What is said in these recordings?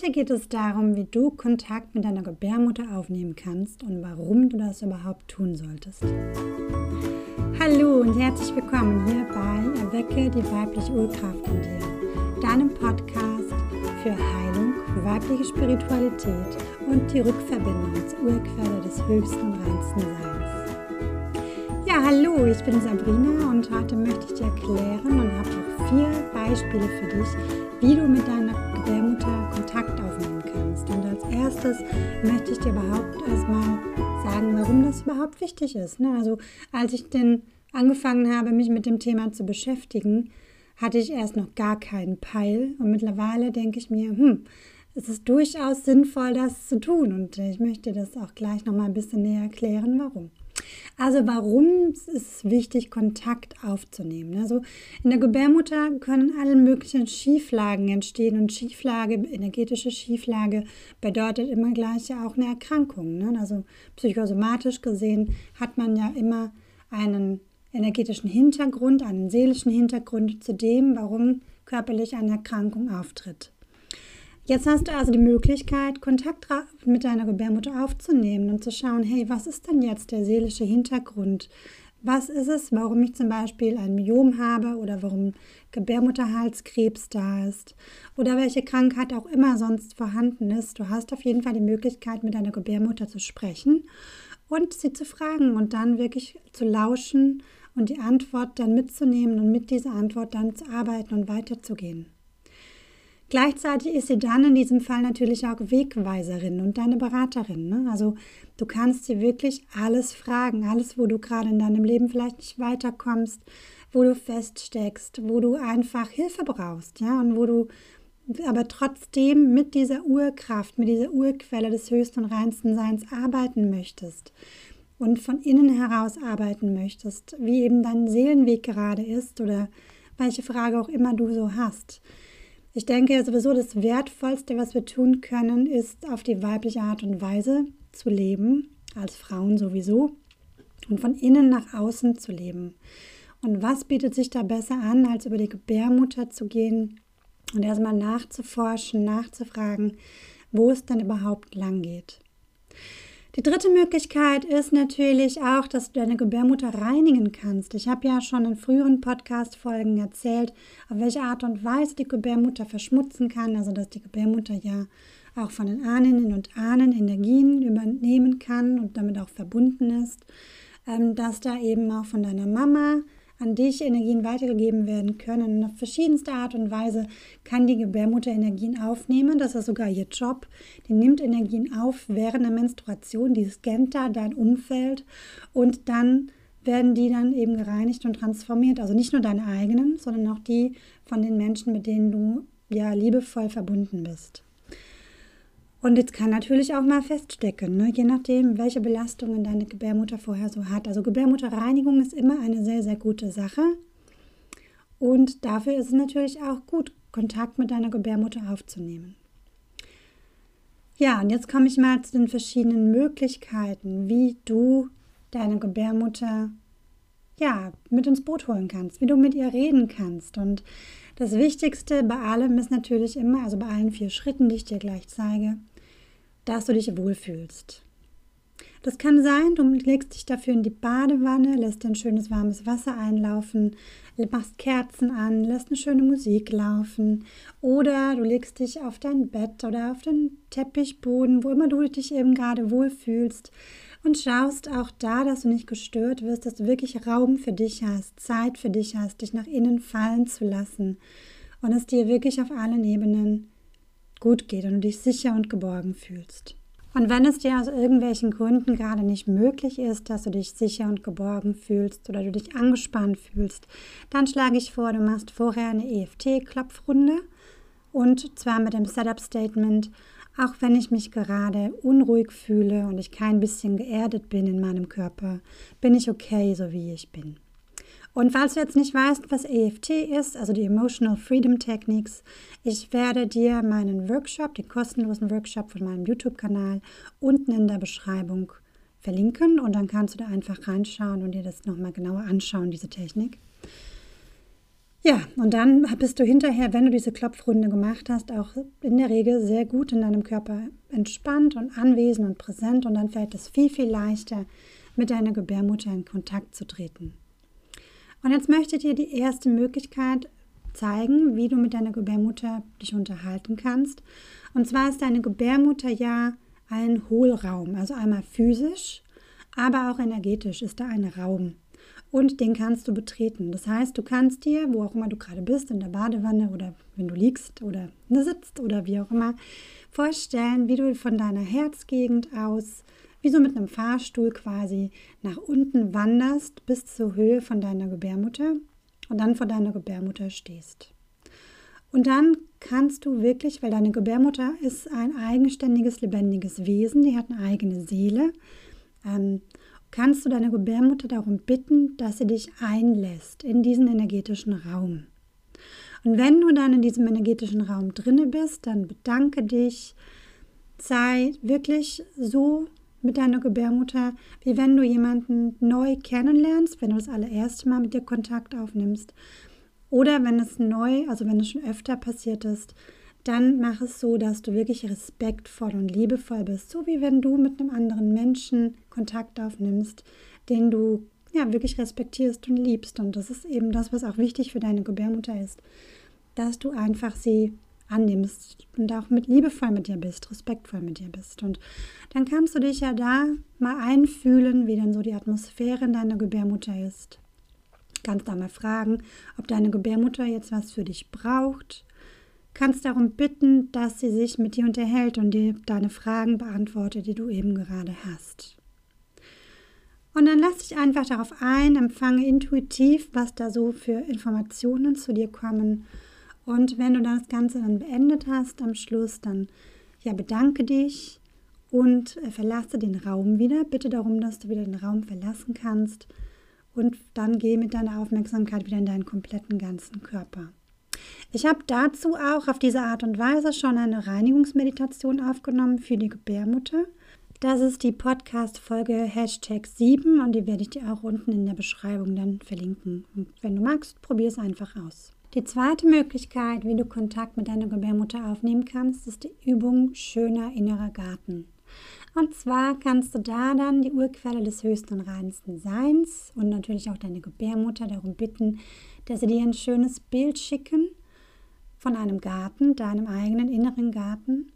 Heute geht es darum, wie du Kontakt mit deiner Gebärmutter aufnehmen kannst und warum du das überhaupt tun solltest. Hallo und herzlich willkommen hier bei Erwecke die weibliche Urkraft in dir, deinem Podcast für Heilung, weibliche Spiritualität und die Rückverbindung zur Urquelle des höchsten reinsten Seins. Ja, hallo, ich bin Sabrina und heute möchte ich dir erklären und habe auch vier Beispiele für dich, wie du mit deiner Gebärmutter Kontakt aufnehmen kannst. Und als erstes möchte ich dir überhaupt erstmal sagen, warum das überhaupt wichtig ist. Ne? Also als ich denn angefangen habe, mich mit dem Thema zu beschäftigen, hatte ich erst noch gar keinen Peil. Und mittlerweile denke ich mir, hm, es ist durchaus sinnvoll, das zu tun. Und ich möchte das auch gleich noch mal ein bisschen näher erklären, warum. Also warum ist es wichtig, Kontakt aufzunehmen? Also in der Gebärmutter können alle möglichen Schieflagen entstehen und Schieflage, energetische Schieflage bedeutet immer gleich ja auch eine Erkrankung. Ne? Also psychosomatisch gesehen hat man ja immer einen energetischen Hintergrund, einen seelischen Hintergrund zu dem, warum körperlich eine Erkrankung auftritt. Jetzt hast du also die Möglichkeit, Kontakt mit deiner Gebärmutter aufzunehmen und zu schauen, hey, was ist denn jetzt der seelische Hintergrund? Was ist es, warum ich zum Beispiel ein Myom habe oder warum Gebärmutterhalskrebs da ist oder welche Krankheit auch immer sonst vorhanden ist? Du hast auf jeden Fall die Möglichkeit, mit deiner Gebärmutter zu sprechen und sie zu fragen und dann wirklich zu lauschen und die Antwort dann mitzunehmen und mit dieser Antwort dann zu arbeiten und weiterzugehen. Gleichzeitig ist sie dann in diesem Fall natürlich auch Wegweiserin und deine Beraterin. Ne? Also du kannst sie wirklich alles fragen, alles, wo du gerade in deinem Leben vielleicht nicht weiterkommst, wo du feststeckst, wo du einfach Hilfe brauchst, ja, und wo du aber trotzdem mit dieser Urkraft, mit dieser Urquelle des höchsten und reinsten Seins arbeiten möchtest und von innen heraus arbeiten möchtest, wie eben dein Seelenweg gerade ist oder welche Frage auch immer du so hast. Ich denke sowieso, das Wertvollste, was wir tun können, ist auf die weibliche Art und Weise zu leben, als Frauen sowieso, und von innen nach außen zu leben. Und was bietet sich da besser an, als über die Gebärmutter zu gehen und erstmal nachzuforschen, nachzufragen, wo es dann überhaupt lang geht. Die dritte Möglichkeit ist natürlich auch, dass du deine Gebärmutter reinigen kannst. Ich habe ja schon in früheren Podcast-Folgen erzählt, auf welche Art und Weise die Gebärmutter verschmutzen kann. Also, dass die Gebärmutter ja auch von den Ahnen und Ahnen Energien übernehmen kann und damit auch verbunden ist. Ähm, dass da eben auch von deiner Mama an dich Energien weitergegeben werden können. Auf verschiedenste Art und Weise kann die Gebärmutter Energien aufnehmen. Das ist sogar ihr Job. Die nimmt Energien auf während der Menstruation. Die scannt da dein Umfeld und dann werden die dann eben gereinigt und transformiert. Also nicht nur deine eigenen, sondern auch die von den Menschen, mit denen du ja liebevoll verbunden bist. Und jetzt kann natürlich auch mal feststecken, ne? je nachdem, welche Belastungen deine Gebärmutter vorher so hat. Also Gebärmutterreinigung ist immer eine sehr, sehr gute Sache. Und dafür ist es natürlich auch gut, Kontakt mit deiner Gebärmutter aufzunehmen. Ja, und jetzt komme ich mal zu den verschiedenen Möglichkeiten, wie du deine Gebärmutter ja, mit ins Boot holen kannst, wie du mit ihr reden kannst. Und das Wichtigste bei allem ist natürlich immer, also bei allen vier Schritten, die ich dir gleich zeige, dass du dich wohlfühlst. Das kann sein, du legst dich dafür in die Badewanne, lässt ein schönes warmes Wasser einlaufen, machst Kerzen an, lässt eine schöne Musik laufen oder du legst dich auf dein Bett oder auf den Teppichboden, wo immer du dich eben gerade wohlfühlst und schaust auch da, dass du nicht gestört wirst, dass du wirklich Raum für dich hast, Zeit für dich hast, dich nach innen fallen zu lassen und es dir wirklich auf allen Ebenen gut geht und du dich sicher und geborgen fühlst. Und wenn es dir aus irgendwelchen Gründen gerade nicht möglich ist, dass du dich sicher und geborgen fühlst oder du dich angespannt fühlst, dann schlage ich vor, du machst vorher eine EFT-Klopfrunde und zwar mit dem Setup-Statement, auch wenn ich mich gerade unruhig fühle und ich kein bisschen geerdet bin in meinem Körper, bin ich okay, so wie ich bin. Und falls du jetzt nicht weißt, was EFT ist, also die Emotional Freedom Techniques, ich werde dir meinen Workshop, den kostenlosen Workshop von meinem YouTube-Kanal unten in der Beschreibung verlinken und dann kannst du da einfach reinschauen und dir das nochmal genauer anschauen, diese Technik. Ja, und dann bist du hinterher, wenn du diese Klopfrunde gemacht hast, auch in der Regel sehr gut in deinem Körper entspannt und anwesend und präsent und dann fällt es viel, viel leichter, mit deiner Gebärmutter in Kontakt zu treten. Und jetzt möchte ich dir die erste Möglichkeit zeigen, wie du mit deiner Gebärmutter dich unterhalten kannst. Und zwar ist deine Gebärmutter ja ein Hohlraum, also einmal physisch, aber auch energetisch ist da ein Raum und den kannst du betreten. Das heißt, du kannst dir, wo auch immer du gerade bist, in der Badewanne oder wenn du liegst oder sitzt oder wie auch immer, vorstellen, wie du von deiner Herzgegend aus, wie so mit einem Fahrstuhl quasi, nach unten wanderst bis zur Höhe von deiner Gebärmutter und dann vor deiner Gebärmutter stehst. Und dann kannst du wirklich, weil deine Gebärmutter ist ein eigenständiges, lebendiges Wesen, die hat eine eigene Seele. Ähm, kannst du deine Gebärmutter darum bitten, dass sie dich einlässt in diesen energetischen Raum. Und wenn du dann in diesem energetischen Raum drinne bist, dann bedanke dich, sei wirklich so mit deiner Gebärmutter, wie wenn du jemanden neu kennenlernst, wenn du das allererste Mal mit dir Kontakt aufnimmst. Oder wenn es neu, also wenn es schon öfter passiert ist, dann mach es so, dass du wirklich respektvoll und liebevoll bist, so wie wenn du mit einem anderen Menschen Kontakt aufnimmst, den du ja wirklich respektierst und liebst. Und das ist eben das, was auch wichtig für deine Gebärmutter ist, dass du einfach sie annimmst und auch mit liebevoll mit dir bist, respektvoll mit dir bist. Und dann kannst du dich ja da mal einfühlen, wie dann so die Atmosphäre in deiner Gebärmutter ist. Kannst da mal fragen, ob deine Gebärmutter jetzt was für dich braucht, kannst darum bitten, dass sie sich mit dir unterhält und dir deine Fragen beantwortet, die du eben gerade hast. Und dann lass dich einfach darauf ein, empfange intuitiv, was da so für Informationen zu dir kommen. Und wenn du das Ganze dann beendet hast am Schluss, dann ja, bedanke dich und äh, verlasse den Raum wieder. Bitte darum, dass du wieder den Raum verlassen kannst. Und dann geh mit deiner Aufmerksamkeit wieder in deinen kompletten ganzen Körper. Ich habe dazu auch auf diese Art und Weise schon eine Reinigungsmeditation aufgenommen für die Gebärmutter. Das ist die Podcast-Folge Hashtag 7 und die werde ich dir auch unten in der Beschreibung dann verlinken. Und wenn du magst, probier es einfach aus. Die zweite Möglichkeit, wie du Kontakt mit deiner Gebärmutter aufnehmen kannst, ist die Übung Schöner innerer Garten. Und zwar kannst du da dann die Urquelle des höchsten und reinsten Seins und natürlich auch deine Gebärmutter darum bitten, dass sie dir ein schönes Bild schicken von einem Garten, deinem eigenen inneren Garten.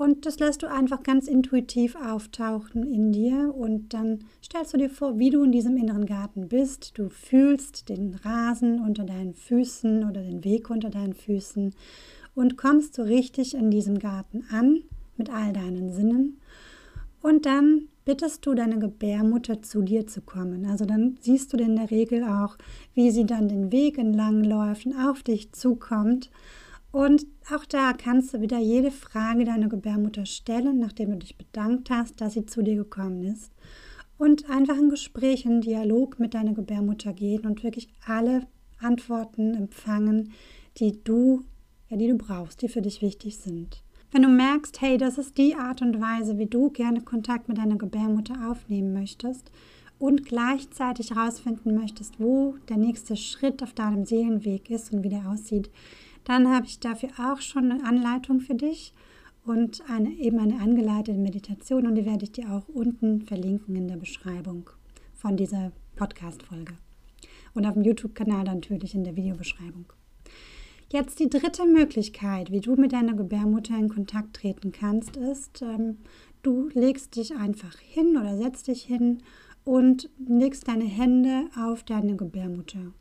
Und das lässt du einfach ganz intuitiv auftauchen in dir und dann stellst du dir vor, wie du in diesem inneren Garten bist. Du fühlst den Rasen unter deinen Füßen oder den Weg unter deinen Füßen und kommst so richtig in diesem Garten an mit all deinen Sinnen. Und dann bittest du deine Gebärmutter zu dir zu kommen. Also dann siehst du in der Regel auch, wie sie dann den Weg entlang läuft und auf dich zukommt. Und auch da kannst du wieder jede Frage deiner Gebärmutter stellen, nachdem du dich bedankt hast, dass sie zu dir gekommen ist. Und einfach ein Gespräch, ein Dialog mit deiner Gebärmutter gehen und wirklich alle Antworten empfangen, die du, ja, die du brauchst, die für dich wichtig sind. Wenn du merkst, hey, das ist die Art und Weise, wie du gerne Kontakt mit deiner Gebärmutter aufnehmen möchtest und gleichzeitig herausfinden möchtest, wo der nächste Schritt auf deinem Seelenweg ist und wie der aussieht, dann habe ich dafür auch schon eine Anleitung für dich und eine, eben eine angeleitete Meditation und die werde ich dir auch unten verlinken in der Beschreibung von dieser Podcast-Folge. Und auf dem YouTube-Kanal natürlich in der Videobeschreibung. Jetzt die dritte Möglichkeit, wie du mit deiner Gebärmutter in Kontakt treten kannst, ist, ähm, du legst dich einfach hin oder setzt dich hin und legst deine Hände auf deine Gebärmutter.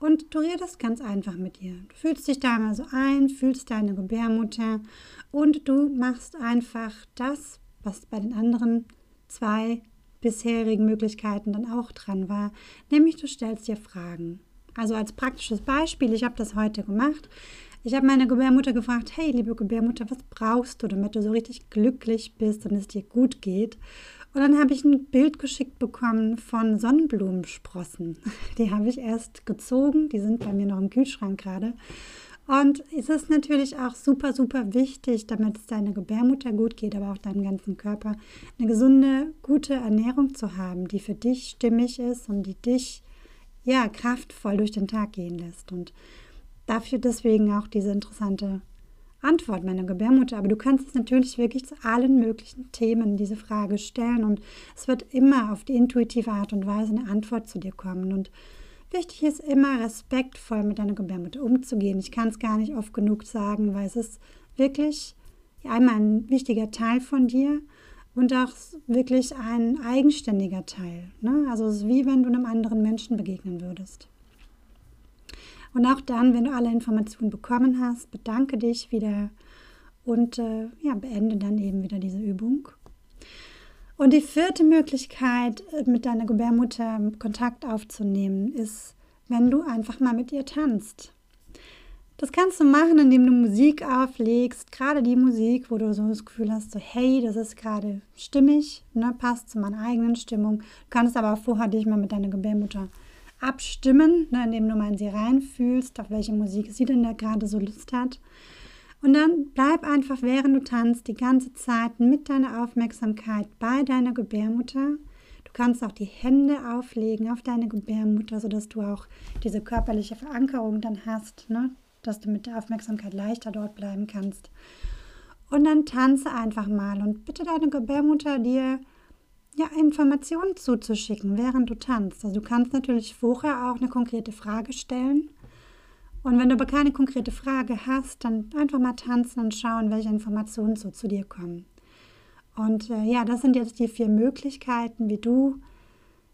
Und du redest ganz einfach mit ihr. Du fühlst dich da mal so ein, fühlst deine Gebärmutter und du machst einfach das, was bei den anderen zwei bisherigen Möglichkeiten dann auch dran war, nämlich du stellst dir Fragen. Also als praktisches Beispiel, ich habe das heute gemacht. Ich habe meine Gebärmutter gefragt, hey liebe Gebärmutter, was brauchst du, damit du so richtig glücklich bist und es dir gut geht? Und dann habe ich ein Bild geschickt bekommen von Sonnenblumensprossen. Die habe ich erst gezogen, die sind bei mir noch im Kühlschrank gerade. Und es ist natürlich auch super, super wichtig, damit es deiner Gebärmutter gut geht, aber auch deinem ganzen Körper, eine gesunde, gute Ernährung zu haben, die für dich stimmig ist und die dich ja, kraftvoll durch den Tag gehen lässt. Und dafür deswegen auch diese interessante Antwort meiner Gebärmutter. Aber du kannst es natürlich wirklich zu allen möglichen Themen diese Frage stellen und es wird immer auf die intuitive Art und Weise eine Antwort zu dir kommen. Und wichtig ist immer respektvoll mit deiner Gebärmutter umzugehen. Ich kann es gar nicht oft genug sagen, weil es ist wirklich einmal ein wichtiger Teil von dir und auch wirklich ein eigenständiger Teil. Ne? Also es ist wie wenn du einem anderen Menschen begegnen würdest. Und auch dann, wenn du alle Informationen bekommen hast, bedanke dich wieder und äh, ja, beende dann eben wieder diese Übung. Und die vierte Möglichkeit, äh, mit deiner Gebärmutter Kontakt aufzunehmen, ist, wenn du einfach mal mit ihr tanzt. Das kannst du machen, indem du Musik auflegst, gerade die Musik, wo du so das Gefühl hast, so hey, das ist gerade stimmig, ne, passt zu meiner eigenen Stimmung. Du kannst aber auch vorher dich mal mit deiner Gebärmutter abstimmen, ne, indem du mal in sie reinfühlst, auf welche Musik sie denn da gerade so Lust hat. Und dann bleib einfach, während du tanzt, die ganze Zeit mit deiner Aufmerksamkeit bei deiner Gebärmutter. Du kannst auch die Hände auflegen auf deine Gebärmutter, sodass du auch diese körperliche Verankerung dann hast, ne? dass du mit der Aufmerksamkeit leichter dort bleiben kannst. Und dann tanze einfach mal und bitte deine Gebärmutter dir ja, Informationen zuzuschicken, während du tanzt. Also du kannst natürlich vorher auch eine konkrete Frage stellen. Und wenn du aber keine konkrete Frage hast, dann einfach mal tanzen und schauen, welche Informationen so zu dir kommen. Und äh, ja, das sind jetzt die vier Möglichkeiten, wie du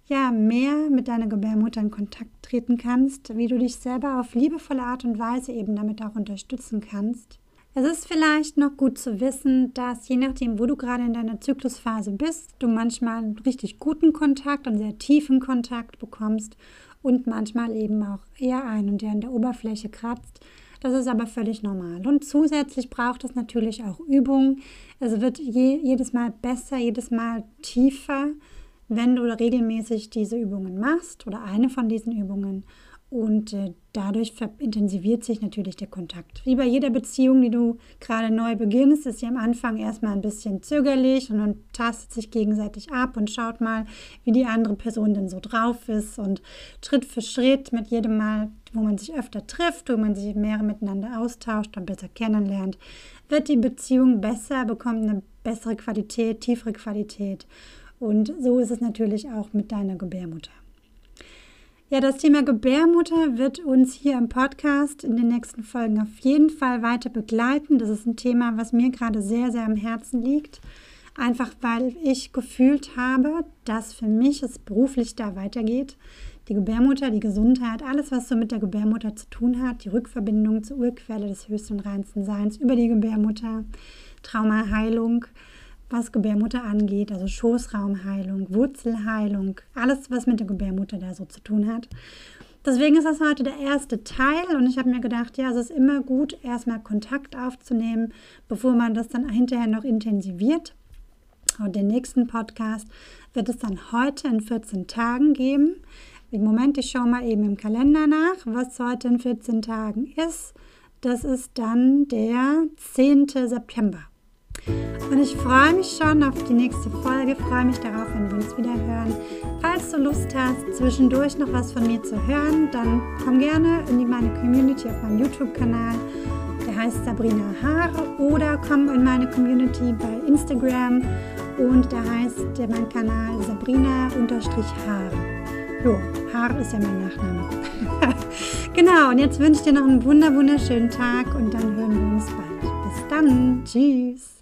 ja mehr mit deiner Gebärmutter in Kontakt treten kannst, wie du dich selber auf liebevolle Art und Weise eben damit auch unterstützen kannst. Es ist vielleicht noch gut zu wissen, dass je nachdem, wo du gerade in deiner Zyklusphase bist, du manchmal einen richtig guten Kontakt und sehr tiefen Kontakt bekommst und manchmal eben auch eher einen, der an der Oberfläche kratzt. Das ist aber völlig normal. Und zusätzlich braucht es natürlich auch Übung. Es wird je, jedes Mal besser, jedes Mal tiefer wenn du regelmäßig diese Übungen machst oder eine von diesen Übungen. Und äh, dadurch intensiviert sich natürlich der Kontakt. Wie bei jeder Beziehung, die du gerade neu beginnst, ist sie am Anfang erstmal ein bisschen zögerlich und man tastet sich gegenseitig ab und schaut mal, wie die andere Person denn so drauf ist. Und Schritt für Schritt, mit jedem Mal, wo man sich öfter trifft, wo man sich mehr miteinander austauscht und besser kennenlernt, wird die Beziehung besser, bekommt eine bessere Qualität, tiefere Qualität. Und so ist es natürlich auch mit deiner Gebärmutter. Ja, das Thema Gebärmutter wird uns hier im Podcast in den nächsten Folgen auf jeden Fall weiter begleiten. Das ist ein Thema, was mir gerade sehr, sehr am Herzen liegt. Einfach weil ich gefühlt habe, dass für mich es beruflich da weitergeht. Die Gebärmutter, die Gesundheit, alles, was so mit der Gebärmutter zu tun hat, die Rückverbindung zur Urquelle des höchsten und reinsten Seins über die Gebärmutter, Traumaheilung, was Gebärmutter angeht, also Schoßraumheilung, Wurzelheilung, alles, was mit der Gebärmutter da so zu tun hat. Deswegen ist das heute der erste Teil und ich habe mir gedacht, ja, es ist immer gut, erstmal Kontakt aufzunehmen, bevor man das dann hinterher noch intensiviert. Und den nächsten Podcast wird es dann heute in 14 Tagen geben. Im Moment, ich schaue mal eben im Kalender nach, was heute in 14 Tagen ist. Das ist dann der 10. September. Und ich freue mich schon auf die nächste Folge, freue mich darauf, wenn wir uns wieder hören. Falls du Lust hast, zwischendurch noch was von mir zu hören, dann komm gerne in meine Community auf meinem YouTube-Kanal. Der heißt Sabrina Haare oder komm in meine Community bei Instagram und da heißt mein Kanal Sabrina-Haare. Jo, Haar ist ja mein Nachname. genau, und jetzt wünsche ich dir noch einen wunder wunderschönen Tag und dann hören wir uns bald. Bis dann. Tschüss.